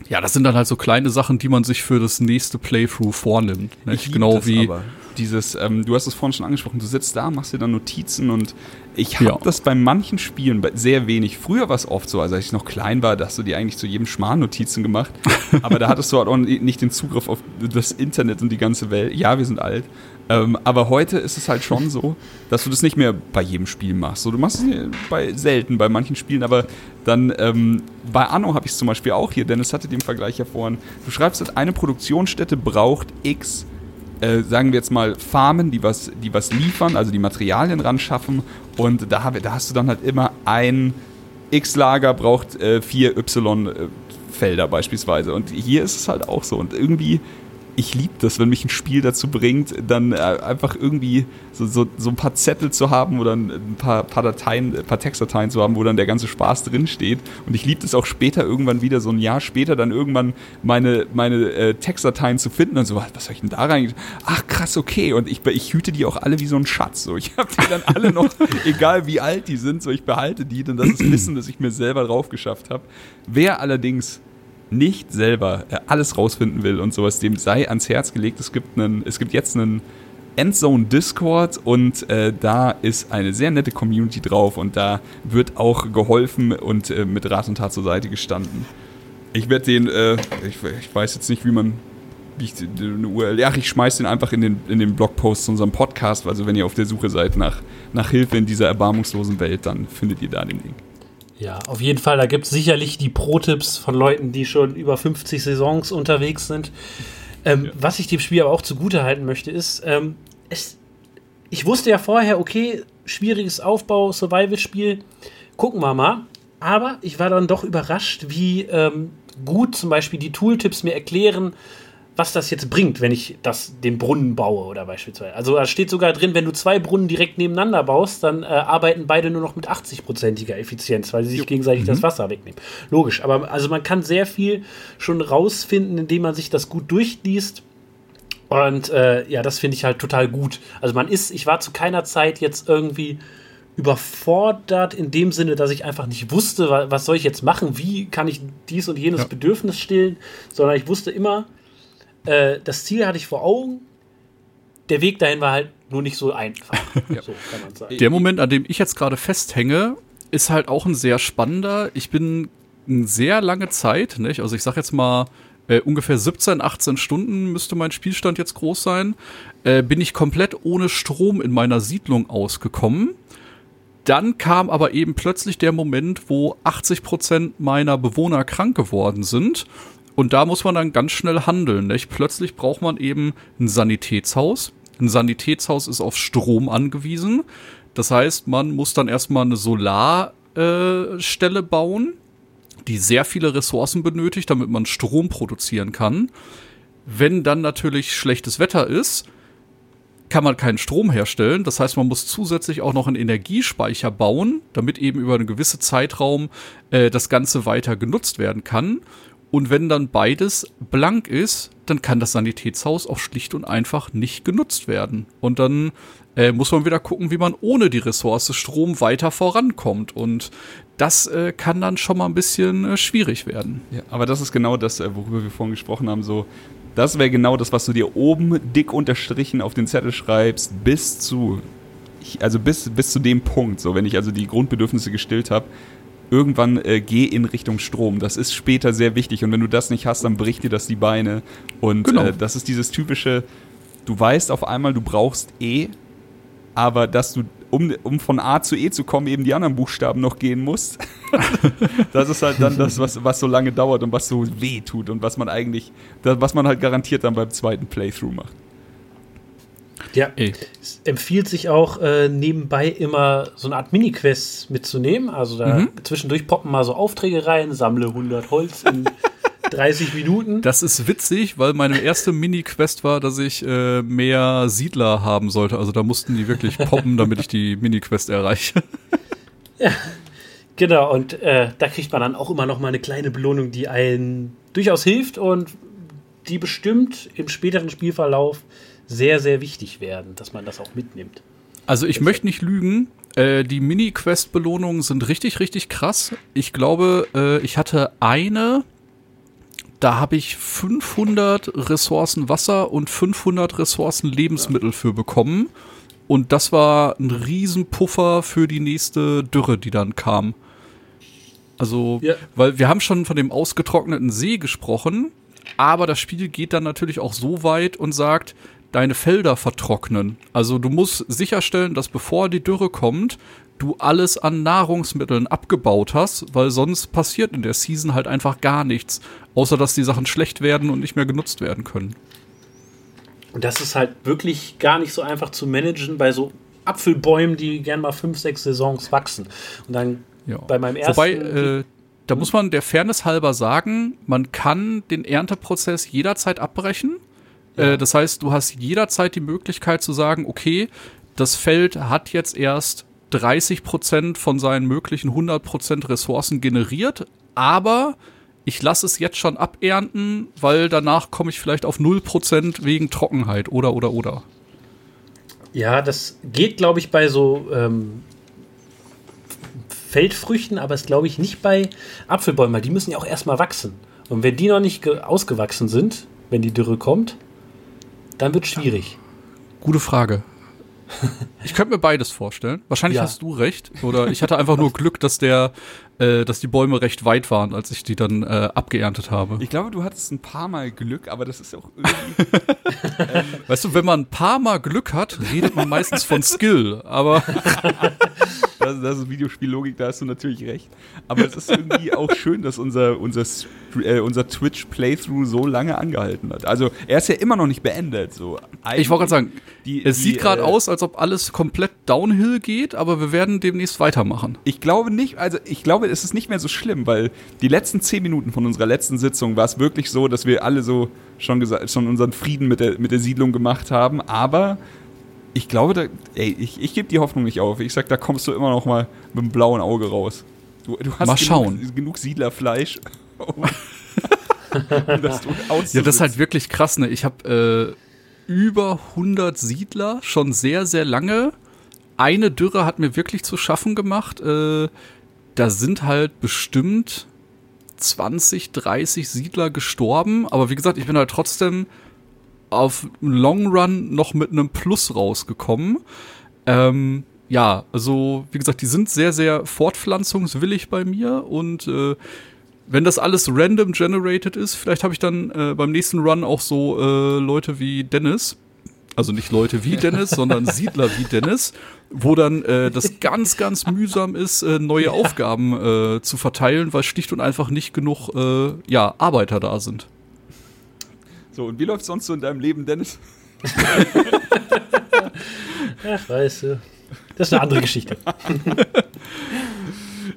ja, das sind dann halt so kleine Sachen, die man sich für das nächste Playthrough vornimmt. Ich genau wie aber dieses, ähm, du hast es vorhin schon angesprochen, du sitzt da, machst dir dann Notizen und ich habe ja. das bei manchen Spielen sehr wenig. Früher war es oft so, also als ich noch klein war, da hast du dir eigentlich zu jedem Schmarrn Notizen gemacht, aber da hattest du halt auch nicht den Zugriff auf das Internet und die ganze Welt. Ja, wir sind alt. Ähm, aber heute ist es halt schon so, dass du das nicht mehr bei jedem Spiel machst. So, du machst es bei selten, bei manchen Spielen, aber dann ähm, bei Anno habe ich es zum Beispiel auch hier, Dennis hatte den Vergleich ja vorhin. Du schreibst halt, eine Produktionsstätte braucht X äh, sagen wir jetzt mal, Farmen, die was, die was liefern, also die Materialien ran schaffen. Und da, da hast du dann halt immer ein X-Lager braucht äh, vier Y-Felder beispielsweise. Und hier ist es halt auch so. Und irgendwie ich liebe das, wenn mich ein Spiel dazu bringt, dann äh, einfach irgendwie so, so, so ein paar Zettel zu haben oder ein paar, paar Dateien, ein paar Textdateien zu haben, wo dann der ganze Spaß drin steht. Und ich liebe es auch später irgendwann wieder, so ein Jahr später, dann irgendwann meine, meine äh, Textdateien zu finden und so, was soll ich denn da rein? Ach krass, okay. Und ich, ich hüte die auch alle wie so ein Schatz. So. Ich habe die dann alle noch, egal wie alt die sind, so ich behalte die, denn das ist Wissen, das ich mir selber drauf geschafft habe. Wer allerdings nicht selber äh, alles rausfinden will und sowas, dem sei ans Herz gelegt. Es gibt, einen, es gibt jetzt einen Endzone Discord und äh, da ist eine sehr nette Community drauf und da wird auch geholfen und äh, mit Rat und Tat zur Seite gestanden. Ich werde den, äh, ich, ich, weiß jetzt nicht, wie man, wie ich eine URL, ja, ich schmeiß den einfach in den, in den Blogpost zu unserem Podcast, also wenn ihr auf der Suche seid nach, nach Hilfe in dieser erbarmungslosen Welt, dann findet ihr da den Link. Ja, auf jeden Fall. Da gibt es sicherlich die Pro-Tipps von Leuten, die schon über 50 Saisons unterwegs sind. Ähm, ja. Was ich dem Spiel aber auch zugute halten möchte, ist, ähm, es, ich wusste ja vorher, okay, schwieriges Aufbau, Survival-Spiel, gucken wir mal. Aber ich war dann doch überrascht, wie ähm, gut zum Beispiel die Tooltips mir erklären, was das jetzt bringt, wenn ich das, den Brunnen baue oder beispielsweise. Also da steht sogar drin, wenn du zwei Brunnen direkt nebeneinander baust, dann äh, arbeiten beide nur noch mit 80-prozentiger Effizienz, weil sie sich gegenseitig mhm. das Wasser wegnehmen. Logisch, aber also man kann sehr viel schon rausfinden, indem man sich das gut durchliest. Und äh, ja, das finde ich halt total gut. Also man ist, ich war zu keiner Zeit jetzt irgendwie überfordert in dem Sinne, dass ich einfach nicht wusste, was soll ich jetzt machen, wie kann ich dies und jenes ja. Bedürfnis stillen, sondern ich wusste immer, äh, das Ziel hatte ich vor Augen. Der Weg dahin war halt nur nicht so einfach. ja. so. Der Moment, an dem ich jetzt gerade festhänge, ist halt auch ein sehr spannender. Ich bin eine sehr lange Zeit, nicht? also ich sag jetzt mal äh, ungefähr 17, 18 Stunden müsste mein Spielstand jetzt groß sein, äh, bin ich komplett ohne Strom in meiner Siedlung ausgekommen. Dann kam aber eben plötzlich der Moment, wo 80 Prozent meiner Bewohner krank geworden sind und da muss man dann ganz schnell handeln. Nicht? Plötzlich braucht man eben ein Sanitätshaus. Ein Sanitätshaus ist auf Strom angewiesen. Das heißt, man muss dann erstmal eine Solarstelle äh, bauen, die sehr viele Ressourcen benötigt, damit man Strom produzieren kann. Wenn dann natürlich schlechtes Wetter ist, kann man keinen Strom herstellen. Das heißt, man muss zusätzlich auch noch einen Energiespeicher bauen, damit eben über einen gewissen Zeitraum äh, das Ganze weiter genutzt werden kann. Und wenn dann beides blank ist, dann kann das Sanitätshaus auch schlicht und einfach nicht genutzt werden. Und dann äh, muss man wieder gucken, wie man ohne die Ressource Strom weiter vorankommt. Und das äh, kann dann schon mal ein bisschen äh, schwierig werden. Ja, aber das ist genau das, äh, worüber wir vorhin gesprochen haben. So, das wäre genau das, was du dir oben dick unterstrichen auf den Zettel schreibst, bis zu, also bis, bis zu dem Punkt. So, wenn ich also die Grundbedürfnisse gestillt habe, irgendwann äh, geh in Richtung Strom. Das ist später sehr wichtig und wenn du das nicht hast, dann bricht dir das die Beine. Und genau. äh, das ist dieses typische, du weißt auf einmal, du brauchst E, aber dass du, um, um von A zu E zu kommen, eben die anderen Buchstaben noch gehen musst. das ist halt dann das, was, was so lange dauert und was so weh tut und was man eigentlich, was man halt garantiert dann beim zweiten Playthrough macht. Ja, Ey. es empfiehlt sich auch äh, nebenbei immer so eine Art Mini-Quest mitzunehmen. Also da mhm. zwischendurch poppen mal so Aufträge rein, sammle 100 Holz in 30 Minuten. Das ist witzig, weil meine erste Mini-Quest war, dass ich äh, mehr Siedler haben sollte. Also da mussten die wirklich poppen, damit ich die Mini-Quest erreiche. Ja, genau. Und äh, da kriegt man dann auch immer noch mal eine kleine Belohnung, die einen durchaus hilft und die bestimmt im späteren Spielverlauf sehr, sehr wichtig werden, dass man das auch mitnimmt. Also ich möchte nicht lügen, äh, die Mini-Quest-Belohnungen sind richtig, richtig krass. Ich glaube, äh, ich hatte eine, da habe ich 500 Ressourcen Wasser und 500 Ressourcen Lebensmittel für bekommen. Und das war ein Riesenpuffer für die nächste Dürre, die dann kam. Also, ja. weil wir haben schon von dem ausgetrockneten See gesprochen, aber das Spiel geht dann natürlich auch so weit und sagt, deine Felder vertrocknen. Also du musst sicherstellen, dass bevor die Dürre kommt, du alles an Nahrungsmitteln abgebaut hast, weil sonst passiert in der Season halt einfach gar nichts, außer dass die Sachen schlecht werden und nicht mehr genutzt werden können. Und das ist halt wirklich gar nicht so einfach zu managen bei so Apfelbäumen, die gern mal fünf, sechs Saisons wachsen. Und dann ja. bei meinem ersten. Wobei, äh, da muss man der Fairness halber sagen, man kann den Ernteprozess jederzeit abbrechen Äh, das heißt, du hast jederzeit die Möglichkeit zu sagen, okay, das Feld hat jetzt erst 30% von seinen möglichen 100% Ressourcen generiert, aber ich lasse es jetzt schon abernten, weil danach komme ich vielleicht auf 0% wegen Trockenheit oder oder oder. Ja, das geht, glaube ich, bei so ähm, Feldfrüchten, aber ist, glaube ich, nicht bei Apfelbäumen, weil die müssen ja auch erstmal wachsen. Und wenn die noch nicht ausgewachsen sind, wenn die Dürre kommt, dann wird es schwierig. Gute Frage. Ich könnte mir beides vorstellen. Wahrscheinlich Ja. hast du recht. Oder ich hatte einfach nur Glück, dass der, äh, dass die Bäume recht weit waren, als ich die dann äh, abgeerntet habe. Ich glaube, du hattest ein paar Mal Glück, aber das ist auch irgendwie. Weißt du, wenn man ein paar Mal Glück hat, redet man meistens von Skill. Aber Das, das ist Videospiellogik, da hast du natürlich recht. Aber es ist irgendwie auch schön, dass unser, unser, äh, unser Twitch-Playthrough so lange angehalten hat. Also, er ist ja immer noch nicht beendet. So. ich wollte gerade sagen, Die- es die, sieht gerade äh, aus, als ob alles komplett downhill geht, aber wir werden demnächst weitermachen. Ich glaube nicht, also ich glaube, es ist nicht mehr so schlimm, weil die letzten zehn Minuten von unserer letzten Sitzung war es wirklich so, dass wir alle so schon, schon unseren Frieden mit der, mit der Siedlung gemacht haben. Aber ich glaube, da, ey, ich, ich gebe die Hoffnung nicht auf. Ich sag, da kommst du immer noch mal mit dem blauen Auge raus. Du, du hast Mal genug, schauen. genug Siedlerfleisch. um- um das Ja, das ist halt wirklich krass, ne? Ich habe äh, über 100 Siedler schon sehr, sehr lange. Eine Dürre hat mir wirklich zu schaffen gemacht. Äh, da sind halt bestimmt 20, 30 Siedler gestorben. Aber wie gesagt, ich bin halt trotzdem auf Long Run noch mit einem Plus rausgekommen. Ähm, ja, also wie gesagt, die sind sehr, sehr fortpflanzungswillig bei mir und äh, wenn das alles random generated ist, vielleicht habe ich dann äh, beim nächsten Run auch so äh, Leute wie Dennis, also nicht Leute wie Dennis, sondern Siedler wie Dennis, wo dann äh, das ganz, ganz mühsam ist, äh, neue Aufgaben äh, zu verteilen, weil schlicht und einfach nicht genug äh, ja, Arbeiter da sind. So, und wie läuft sonst so in deinem Leben, Dennis? Ach, weißt du. Das ist eine andere Geschichte.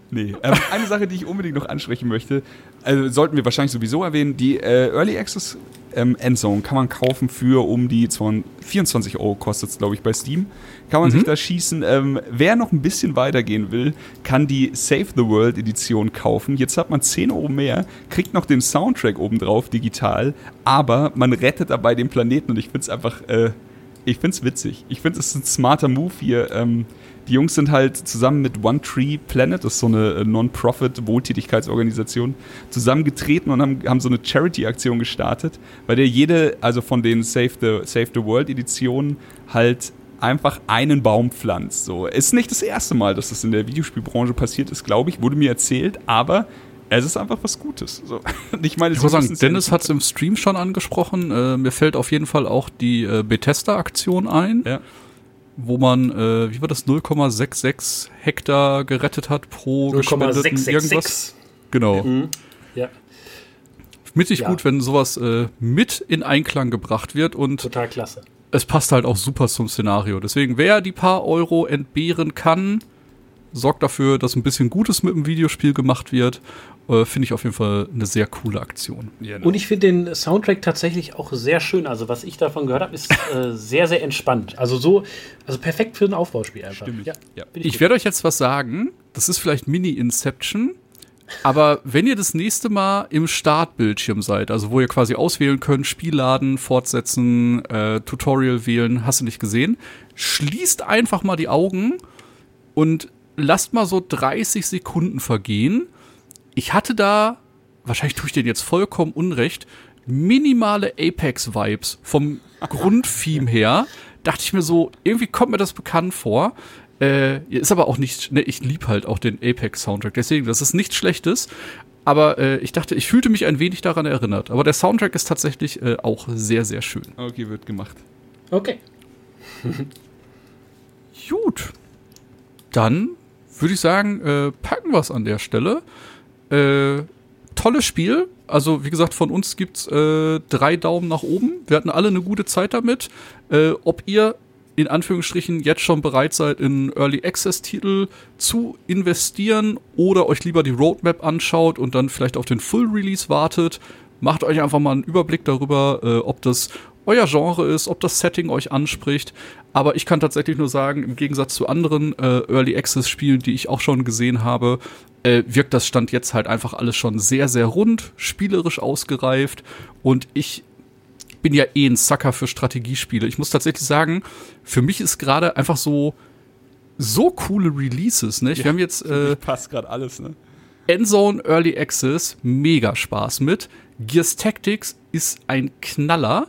Nee. Ähm, eine Sache, die ich unbedingt noch ansprechen möchte, also sollten wir wahrscheinlich sowieso erwähnen, die äh, Early Access ähm, Endzone kann man kaufen für um die 20 24 Euro kostet es, glaube ich, bei Steam. Kann man sich da schießen. Ähm, wer noch ein bisschen weitergehen will, kann die Save the World Edition kaufen. Jetzt hat man 10 Euro mehr, kriegt noch den Soundtrack obendrauf digital, aber man rettet dabei den Planeten und ich finde es einfach, äh, ich finde es witzig. Ich finde es ein smarter Move hier. Ähm, die Jungs sind halt zusammen mit One Tree Planet, das ist so eine äh, Non-Profit-Wohltätigkeitsorganisation, zusammengetreten und haben, haben so eine Charity-Aktion gestartet, bei der jede, also von den Save the, Save the World Editionen, halt einfach einen Baum pflanzt. So. Ist nicht das erste Mal, dass das in der Videospielbranche passiert ist, glaube ich, wurde mir erzählt, aber es ist einfach was Gutes. So. Ich meine, Ich muss sagen, Dennis hat es im Stream schon angesprochen. Äh, mir fällt auf jeden Fall auch die äh, Bethesda-Aktion ein, Ja. Wo man, äh, wie war das, 0,66 Hektar gerettet hat pro gespendeten irgendwas. 0,666. Genau. Mhm. Ja, Mittig Ja. gut, wenn sowas äh, mit in Einklang gebracht wird und total klasse. es passt halt auch super zum Szenario. Deswegen, wer die paar Euro entbehren kann, sorgt dafür, dass ein bisschen Gutes mit dem Videospiel gemacht wird. Äh, Finde ich auf jeden Fall eine sehr coole Aktion. Ne? Und ich finde den Soundtrack tatsächlich auch sehr schön. Also, was ich davon gehört habe, ist äh, sehr, sehr entspannt. Also, so, also perfekt für ein Aufbauspiel einfach. Stimmig. Ja, Ja. Ich gut. werde euch jetzt was sagen. Das ist vielleicht Mini-Inception. Aber wenn ihr das nächste Mal im Startbildschirm seid, also wo ihr quasi auswählen könnt, Spielladen, fortsetzen, äh, Tutorial wählen, hast du nicht gesehen, schließt einfach mal die Augen und lasst mal so 30 Sekunden vergehen. Ich hatte da, wahrscheinlich tue ich den jetzt vollkommen unrecht, minimale Apex-Vibes vom Grundtheme her. Dachte ich mir so, irgendwie kommt mir das bekannt vor. Äh, ist aber auch nicht, ne, ich lieb halt auch den Apex-Soundtrack, deswegen, das ist nichts Schlechtes. Aber äh, ich dachte, ich fühlte mich ein wenig daran erinnert. Aber der Soundtrack ist tatsächlich äh, auch sehr, sehr schön. Okay, wird gemacht. Okay. Gut. Dann würde ich sagen, äh, packen wir es an der Stelle. Äh, tolles Spiel. Also, wie gesagt, von uns gibt's äh, drei Daumen nach oben. Wir hatten alle eine gute Zeit damit. Äh, ob ihr in Anführungsstrichen jetzt schon bereit seid, in Early Access Titel zu investieren oder euch lieber die Roadmap anschaut und dann vielleicht auf den Full Release wartet, macht euch einfach mal einen Überblick darüber, äh, ob das euer Genre ist, ob das Setting euch anspricht. Aber ich kann tatsächlich nur sagen, im Gegensatz zu anderen äh, Early Access Spielen, die ich auch schon gesehen habe, äh, wirkt das Stand jetzt halt einfach alles schon sehr, sehr rund, spielerisch ausgereift. Und ich bin ja eh ein Sucker für Strategiespiele. Ich muss tatsächlich sagen, für mich ist gerade einfach so so coole Releases, ne? Ja, Wir haben jetzt äh, passt gerade alles, ne? Endzone Early Access, mega Spaß mit. Gears Tactics ist ein Knaller.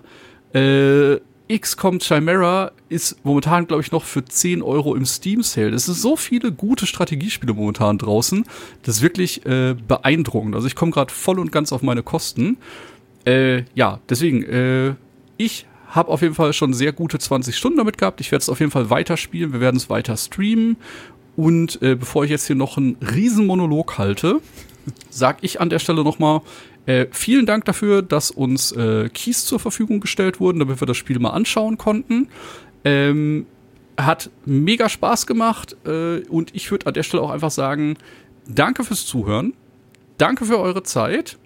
Äh, XCOM Chimera ist momentan, glaube ich, noch für 10 Euro im Steam Sale. Es sind so viele gute Strategiespiele momentan draußen. Das ist wirklich äh, beeindruckend. Also ich komme gerade voll und ganz auf meine Kosten. Äh, ja, deswegen, äh, ich habe auf jeden Fall schon sehr gute 20 Stunden damit gehabt. Ich werde es auf jeden Fall weiterspielen. Wir werden es weiter streamen. Und äh, bevor ich jetzt hier noch einen riesen Monolog halte, sag ich an der Stelle nochmal, äh, vielen Dank dafür, dass uns äh, Keys zur Verfügung gestellt wurden, damit wir das Spiel mal anschauen konnten. Ähm, hat mega Spaß gemacht äh, und ich würde an der Stelle auch einfach sagen, danke fürs Zuhören, danke für eure Zeit.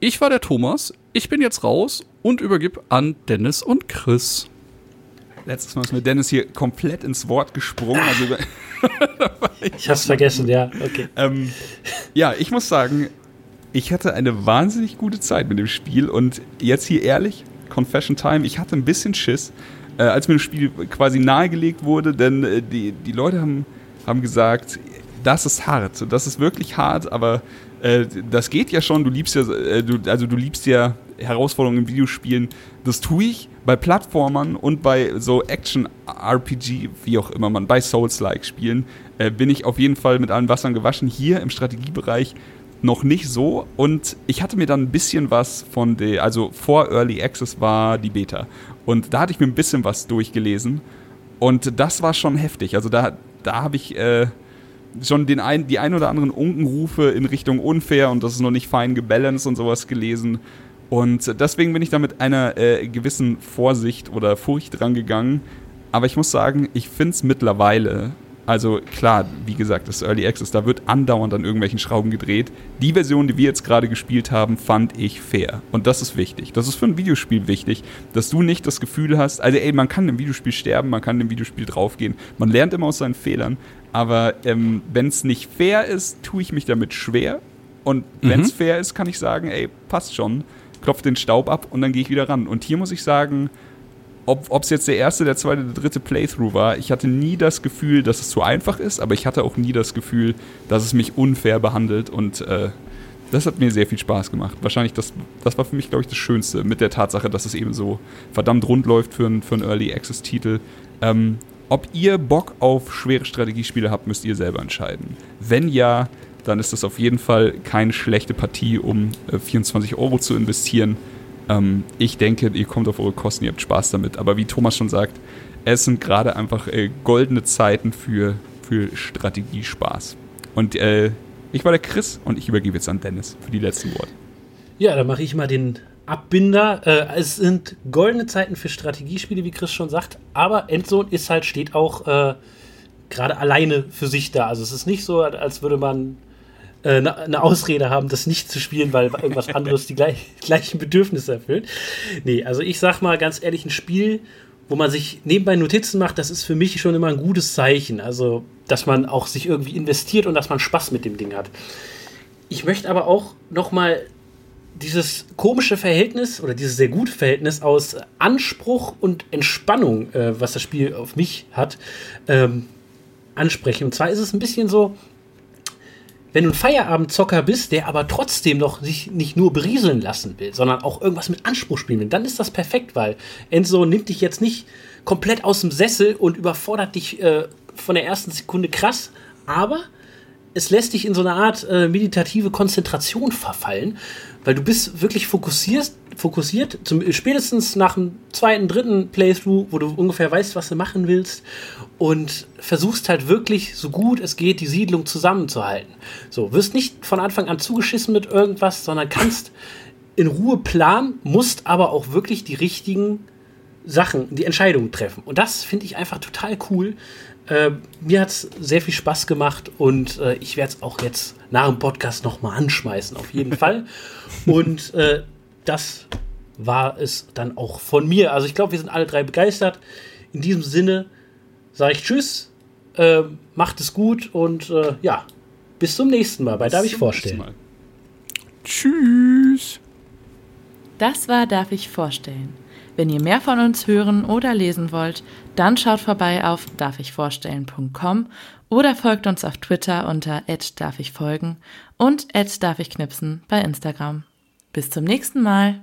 Ich war der Thomas, ich bin jetzt raus und übergib an Dennis und Chris. Letztes Mal ist mir Dennis hier komplett ins Wort gesprungen. Also ich hab's vergessen, ja. Okay. Ähm, ja, ich muss sagen, ich hatte eine wahnsinnig gute Zeit mit dem Spiel und jetzt hier ehrlich, Confession Time, ich hatte ein bisschen Schiss, äh, als mir das Spiel quasi nahegelegt wurde, denn äh, die, die Leute haben, haben gesagt, das ist hart, das ist wirklich hart, aber äh, das geht ja schon, du liebst ja, äh, du, also du liebst ja Herausforderungen in Videospielen, das tue ich bei Plattformern und bei so Action-RPG, wie auch immer man, bei Souls-like-Spielen, äh, bin ich auf jeden Fall mit allen Wassern gewaschen. Hier im Strategiebereich noch nicht so. Und ich hatte mir dann ein bisschen was von der, also vor Early Access war die Beta. Und da hatte ich mir ein bisschen was durchgelesen. Und das war schon heftig. Also da, da habe ich äh, schon den ein, die ein oder anderen Unkenrufe in Richtung unfair und das ist noch nicht fein gebalanced und sowas gelesen. Und deswegen bin ich da mit einer äh, gewissen Vorsicht oder Furcht rangegangen. Aber ich muss sagen, ich finde es mittlerweile also klar, wie gesagt, das Early Access, da wird andauernd an irgendwelchen Schrauben gedreht. Die Version, die wir jetzt gerade gespielt haben, fand ich fair. Und das ist wichtig. Das ist für ein Videospiel wichtig, dass du nicht das Gefühl hast, also ey, man kann im Videospiel sterben, man kann im Videospiel draufgehen. Man lernt immer aus seinen Fehlern. Aber ähm, wenn es nicht fair ist, tue ich mich damit schwer. Und wenn es mhm. fair ist, kann ich sagen, ey, passt schon. Klopf den Staub ab und dann gehe ich wieder ran. Und hier muss ich sagen, ob es jetzt der erste, der zweite, der dritte Playthrough war, ich hatte nie das Gefühl, dass es zu einfach ist, aber ich hatte auch nie das Gefühl, dass es mich unfair behandelt und äh, das hat mir sehr viel Spaß gemacht. Wahrscheinlich, das, das war für mich, glaube ich, das Schönste mit der Tatsache, dass es eben so verdammt rund läuft für, ein, für einen Early Access-Titel. Ähm, ob ihr Bock auf schwere Strategiespiele habt, müsst ihr selber entscheiden. Wenn ja, dann ist das auf jeden Fall keine schlechte Partie, um äh, 24 Euro zu investieren. Ähm, ich denke, ihr kommt auf eure Kosten, ihr habt Spaß damit. Aber wie Thomas schon sagt, es sind gerade einfach äh, goldene Zeiten für, für Strategiespaß. Und äh, ich war der Chris und ich übergebe jetzt an Dennis für die letzten Worte. Ja, dann mache ich mal den Abbinder. Äh, es sind goldene Zeiten für Strategiespiele, wie Chris schon sagt, aber Endzone ist halt, steht auch äh, gerade alleine für sich da. Also es ist nicht so, als würde man eine, äh, eine Ausrede haben, das nicht zu spielen, weil irgendwas anderes die gleich, gleichen Bedürfnisse erfüllt. Nee, also ich sag mal ganz ehrlich, ein Spiel, wo man sich nebenbei Notizen macht, das ist für mich schon immer ein gutes Zeichen. Also, dass man auch sich irgendwie investiert und dass man Spaß mit dem Ding hat. Ich möchte aber auch nochmal dieses komische Verhältnis oder dieses sehr gute Verhältnis aus Anspruch und Entspannung, äh, was das Spiel auf mich hat, ähm, ansprechen. Und zwar ist es ein bisschen so, wenn du ein Feierabendzocker bist, der aber trotzdem noch sich nicht nur berieseln lassen will, sondern auch irgendwas mit Anspruch spielen will, dann ist das perfekt, weil Enzo nimmt dich jetzt nicht komplett aus dem Sessel und überfordert dich äh, von der ersten Sekunde krass, aber es lässt dich in so eine Art äh, meditative Konzentration verfallen, weil du bist wirklich fokussiert, fokussiert, zum, spätestens nach dem zweiten, dritten Playthrough, wo du ungefähr weißt, was du machen willst und versuchst halt wirklich so gut es geht, die Siedlung zusammenzuhalten. So, wirst nicht von Anfang an zugeschissen mit irgendwas, sondern kannst in Ruhe planen, musst aber auch wirklich die richtigen Sachen, die Entscheidungen treffen. Und das finde ich einfach total cool, äh, mir hat es sehr viel Spaß gemacht und äh, ich werde es auch jetzt nach dem Podcast nochmal anschmeißen, auf jeden Fall. Und äh, das war es dann auch von mir. Also ich glaube, wir sind alle drei begeistert. In diesem Sinne sage ich Tschüss, äh, macht es gut und äh, ja, bis zum nächsten Mal bei Darf ich vorstellen. Tschüss. Das war Darf ich vorstellen. Wenn ihr mehr von uns hören oder lesen wollt, dann schaut vorbei auf darfichvorstellen.com oder folgt uns auf Twitter unter darfichfolgen und darfichknipsen bei Instagram. Bis zum nächsten Mal.